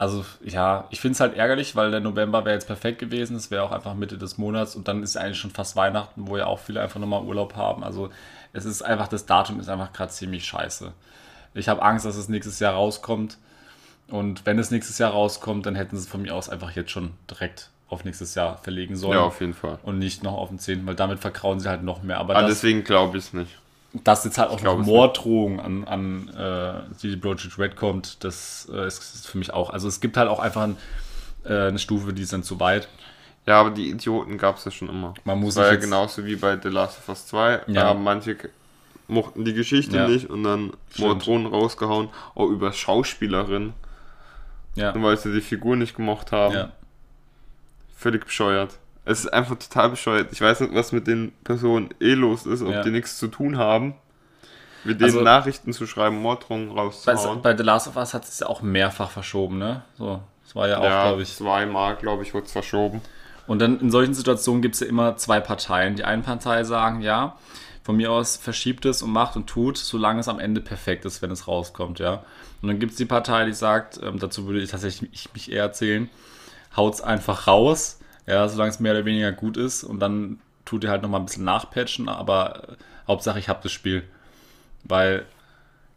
Also, ja, ich finde es halt ärgerlich, weil der November wäre jetzt perfekt gewesen. Es wäre auch einfach Mitte des Monats und dann ist eigentlich schon fast Weihnachten, wo ja auch viele einfach nochmal Urlaub haben. Also, es ist einfach, das Datum ist einfach gerade ziemlich scheiße. Ich habe Angst, dass es nächstes Jahr rauskommt. Und wenn es nächstes Jahr rauskommt, dann hätten sie es von mir aus einfach jetzt schon direkt auf nächstes Jahr verlegen sollen. Ja, auf jeden Fall. und nicht noch auf den 10., weil damit verkrauen sie halt noch mehr. Aber Aber das, deswegen glaube ich es nicht. Dass jetzt halt auch noch Morddrohung an, an äh, CD Projekt Red kommt, das äh, ist, für mich auch. Also es gibt halt auch einfach ein, äh, eine Stufe, die ist dann zu weit. Ja, aber die Idioten gab es ja schon immer. Man muss das war ja genauso wie bei The Last of Us 2. Da Ja. manche mochten die Geschichte Ja. nicht und dann Stimmt. Morddrohungen rausgehauen. Auch über Schauspielerin, Ja. nur weil sie die Figur nicht gemocht haben. ja. Völlig bescheuert. Es ist einfach total bescheuert. Ich weiß nicht, was mit den Personen eh los ist, ob Ja. die nichts zu tun haben. Mit denen Also- Nachrichten zu schreiben, Morddrohungen Bei, rauszuhauen. bei The Last of Us hat es ja auch mehrfach verschoben, ne? So, das war ja auch, ja, glaube ich. zweimal, glaube ich, wurde es verschoben. Und dann in solchen Situationen gibt es ja immer zwei Parteien. Die eine Partei sagen, ja, von mir aus verschiebt es und macht und tut, solange es am Ende perfekt ist, wenn es rauskommt, ja. Und dann gibt es die Partei, die sagt, ähm, dazu würde ich tatsächlich ich mich eher erzählen, haut's einfach raus, ja, solange es mehr oder weniger gut ist und dann tut ihr halt nochmal ein bisschen nachpatchen, aber äh, Hauptsache ich habe das Spiel. Weil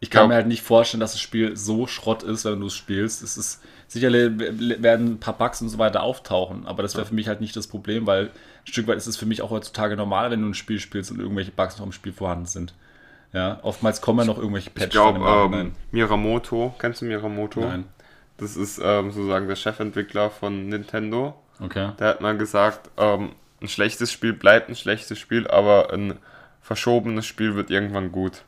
ich kann Ja. mir halt nicht vorstellen, dass das Spiel so Schrott ist, wenn du es spielst. Es ist sicherlich werden ein paar Bugs und so weiter auftauchen, aber das wäre für mich halt nicht das Problem, weil ein Stück weit ist es für mich auch heutzutage normal, wenn du ein Spiel spielst und irgendwelche Bugs noch im Spiel vorhanden sind. Ja, oftmals kommen ja noch irgendwelche Ich Patches glaube, im Nachhinein. ähm, Miramoto, kennst du Miramoto? Nein. Das ist ähm, sozusagen der Chefentwickler von Nintendo. Okay. Der hat mal gesagt, ähm, ein schlechtes Spiel bleibt ein schlechtes Spiel, aber ein verschobenes Spiel wird irgendwann gut.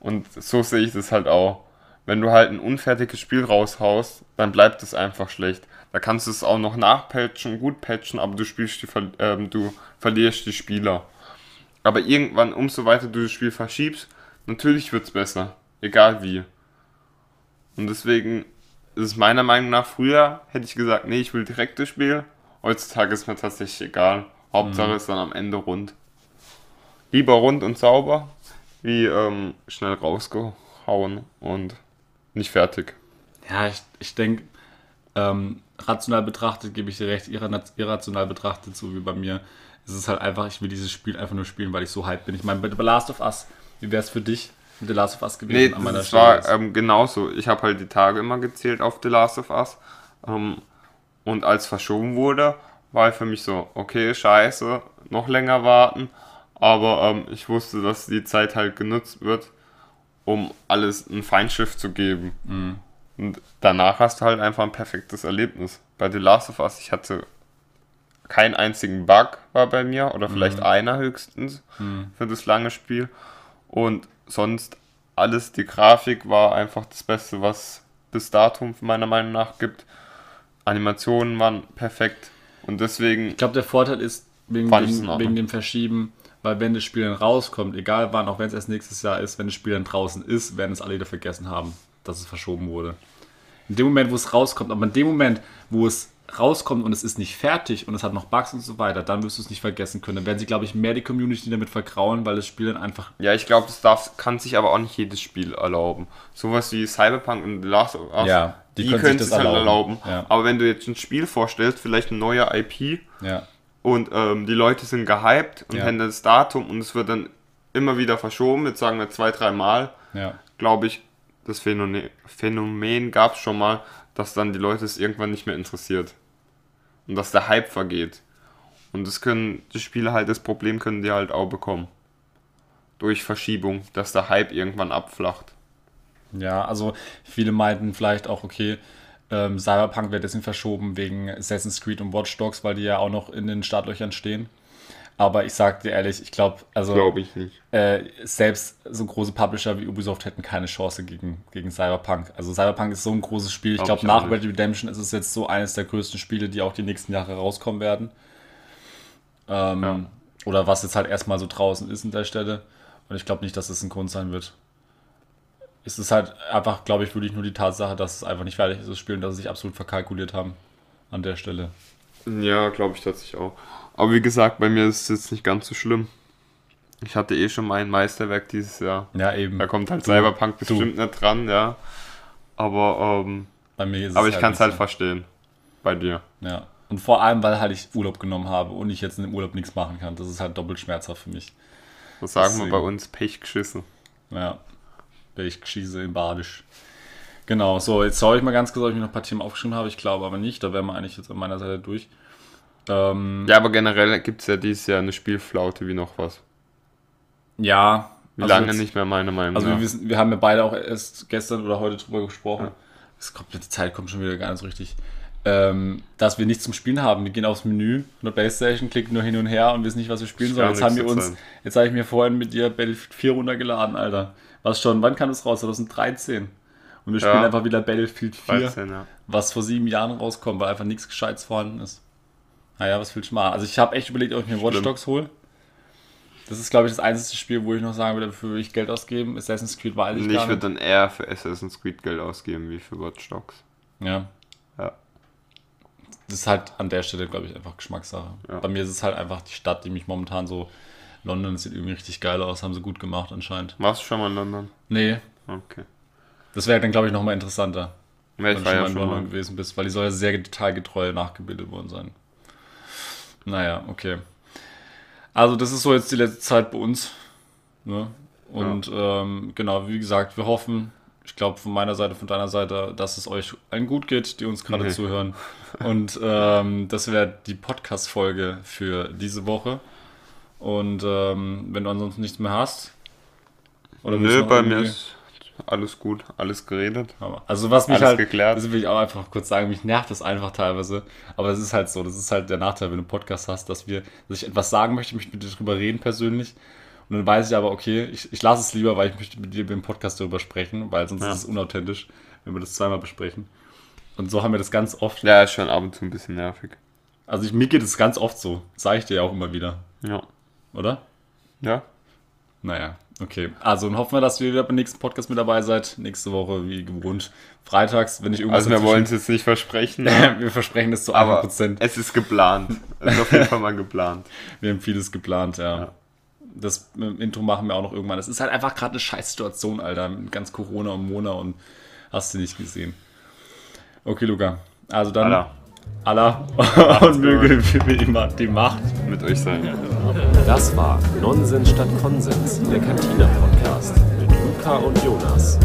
Und so sehe ich das halt auch. Wenn du halt ein unfertiges Spiel raushaust, dann bleibt es einfach schlecht. Da kannst du es auch noch nachpatchen, gut patchen, aber du spielst die, ähm, du verlierst die Spieler. Aber irgendwann, umso weiter du das Spiel verschiebst, natürlich wird es besser. Egal wie. Und deswegen ist es meiner Meinung nach früher, hätte ich gesagt, nee, ich will direkt das Spiel. Heutzutage ist mir tatsächlich egal. Hauptsache ist dann am Ende rund. Lieber rund und sauber, wie ähm, schnell rausgehauen und nicht fertig. Ja, ich, ich denke, ähm, rational betrachtet gebe ich dir recht, irra- irrational betrachtet, so wie bei mir, ist es halt einfach, ich will dieses Spiel einfach nur spielen, weil ich so hyped bin. Ich meine, bei The Last of Us, wie wäre es für dich mit The Last of Us gewesen Nee, das war ähm, genauso. Ich habe halt die Tage immer gezählt auf The Last of Us. Ähm, und als verschoben wurde, war für mich so, okay, scheiße, noch länger warten. Aber ähm, ich wusste, dass die Zeit halt genutzt wird, um alles ein Feinschiff zu geben. Mhm. Und danach hast du halt einfach ein perfektes Erlebnis. Bei The Last of Us, ich hatte keinen einzigen Bug war bei mir oder vielleicht Mhm. einer höchstens für das lange Spiel. Und sonst alles, die Grafik war einfach das Beste, was bis datum meiner Meinung nach gibt. Animationen waren perfekt und deswegen Ich glaube, der Vorteil ist wegen dem, wegen dem Verschieben, weil wenn das Spiel dann rauskommt, egal wann, auch wenn es erst nächstes Jahr ist, wenn das Spiel dann draußen ist, werden es alle wieder vergessen haben, dass es verschoben wurde. In dem Moment, wo es rauskommt, aber in dem Moment, wo es rauskommt und es ist nicht fertig und es hat noch Bugs und so weiter, dann wirst du es nicht vergessen können. Dann werden sie, glaube ich, mehr die Community damit vergrauen, weil das Spiel dann einfach. Ja, ich glaube, das darf, kann sich aber auch nicht jedes Spiel erlauben. Sowas wie Cyberpunk und The Last of Us, Ja, die die, können können sich es das halt erlauben. erlauben. Ja. Aber wenn du jetzt ein Spiel vorstellst, vielleicht eine neue IP Ja. und ähm, die Leute sind gehypt und Ja. haben das Datum und es wird dann immer wieder verschoben, jetzt sagen wir zwei, drei Mal, Ja. glaube ich, das Phänomen, Phänomen gab es schon mal, dass dann die Leute es irgendwann nicht mehr interessiert. Und dass der Hype vergeht. Und das können die Spieler halt, das Problem können die halt auch bekommen. Durch Verschiebung, dass der Hype irgendwann abflacht. Ja, also viele meinten vielleicht auch, okay, ähm, Cyberpunk wird deswegen verschoben wegen Assassin's Creed und Watch Dogs, weil die ja auch noch in den Startlöchern stehen. Aber ich sag dir ehrlich, ich glaube, also Glaube ich nicht. äh, selbst so große Publisher wie Ubisoft hätten keine Chance gegen, gegen Cyberpunk. Also Cyberpunk ist so ein großes Spiel. Ich Glaub glaube, ich nach Red Redemption ist es jetzt so eines der größten Spiele, die auch die nächsten Jahre rauskommen werden. Ähm, Ja. Oder was jetzt halt erstmal so draußen ist an der Stelle. Und ich glaube nicht, dass das ein Grund sein wird. Es ist halt einfach, glaube ich, wirklich nur die Tatsache, dass es einfach nicht fertig ist, das Spiel, und dass sie sich absolut verkalkuliert haben an der Stelle. Ja, glaube ich tatsächlich auch. Aber wie gesagt, bei mir ist es jetzt nicht ganz so schlimm. Ich hatte eh schon mein Meisterwerk dieses Jahr. Ja, eben. Da kommt halt Cyberpunk bestimmt nicht dran, ja. Aber, ähm, Bei mir ist aber es ich kann es halt nicht verstehen. Bei dir. Ja. Und vor allem, weil halt ich Urlaub genommen habe und ich jetzt in dem Urlaub nichts machen kann. Das ist halt doppelt schmerzhaft für mich. Das sagen wir Deswegen. bei uns Pech geschissen. Ja. Geschieße in Badisch. Genau, so, jetzt schaue ich mal ganz kurz, ob ich mir noch ein paar Themen aufgeschrieben habe. Ich glaube aber nicht. Da wären wir eigentlich jetzt an meiner Seite durch. Ähm, Ja, aber generell gibt es ja dieses Jahr eine Spielflaute wie noch was. ja. Wie also lange jetzt- nicht mehr, meiner Meinung Also nach. wir, wissen, wir haben ja beide auch erst gestern oder heute drüber gesprochen. Es kommt, die Zeit kommt schon wieder gar nicht so richtig. Ähm, dass wir nichts zum Spielen haben. Wir gehen aufs Menü von der Playstation, klicken nur hin und her und wissen nicht, was wir spielen sollen. Jetzt haben wir uns, sein. jetzt habe ich mir vorhin mit dir Battlefield 4 runtergeladen, Alter. Was schon, wann kam das raus? 2013. Und wir Ja. spielen einfach wieder Battlefield 4, 13, ja. was vor sieben Jahren rauskommt, weil einfach nichts Gescheites vorhanden ist. Naja, was will ich machen? Also ich habe echt überlegt, ob ich mir Watch Schlimm. Dogs hole. Das ist, glaube ich, das einzige Spiel, wo ich noch sagen würde, dafür würde ich Geld ausgeben. Assassin's Creed weiß ich Und ich gar würde nicht. dann eher für Assassin's Creed Geld ausgeben wie für Watch Dogs. Ja. Ja. Das ist halt an der Stelle, glaube ich, einfach Geschmackssache. Ja. Bei mir ist es halt einfach die Stadt, die mich momentan so. London sieht irgendwie richtig geil aus, haben sie gut gemacht anscheinend. Warst du schon mal in London? Nee, Okay. Das wäre dann, glaube ich, nochmal interessanter, Ja, wenn du schon ja mal in London gewesen bist, weil die soll ja sehr detailgetreu nachgebildet worden sein. Naja, okay. Also, das ist so jetzt die letzte Zeit bei uns. Ne? Und ähm, genau, wie gesagt, wir hoffen, ich glaube von meiner Seite, von deiner Seite, dass es euch allen gut geht, die uns gerade Nee. zuhören. Und ähm, das wäre die Podcast-Folge für diese Woche. Und ähm, wenn du ansonsten nichts mehr hast. du Nö, bei mir ist alles gut, alles geredet. aber- Also was mich Alles halt, geklärt. das will ich auch einfach kurz sagen, mich nervt das einfach teilweise. Aber das ist halt so, das ist halt der Nachteil, wenn du einen Podcast hast, dass wir, dass ich etwas sagen möchte, möchte mit dir drüber reden persönlich. Und dann weiß ich aber, okay, ich, ich lasse es lieber, weil ich möchte mit dir im Podcast darüber sprechen, weil sonst Ja. ist es unauthentisch, wenn wir das zweimal besprechen. Und so haben wir das ganz oft. Ja, ist schon ab und zu ein bisschen nervig. Also ich, mir geht es ganz oft so. Sage ich dir ja auch immer wieder, Ja. oder? Ja? Naja, okay. Also und hoffen wir, dass ihr wieder beim nächsten Podcast mit dabei seid. Nächste Woche, wie gewohnt. Freitags, wenn ich irgendwas Also wir wollen es jetzt nicht versprechen, ne? wir versprechen es zu aber 100%. es ist geplant. Es ist auf jeden Fall mal geplant. Wir haben vieles geplant, ja. Ja. Das dem Intro machen wir auch noch irgendwann. Es ist halt einfach gerade eine scheiß Situation, Alter. Mit ganz Corona und Mona und hast du nicht gesehen. Okay, Luca. Also dann. Alter, Allah. und möge wie immer die Macht. mit euch sein. Das war Nonsens statt Konsens, der Cantina Podcast mit Luca und Jonas.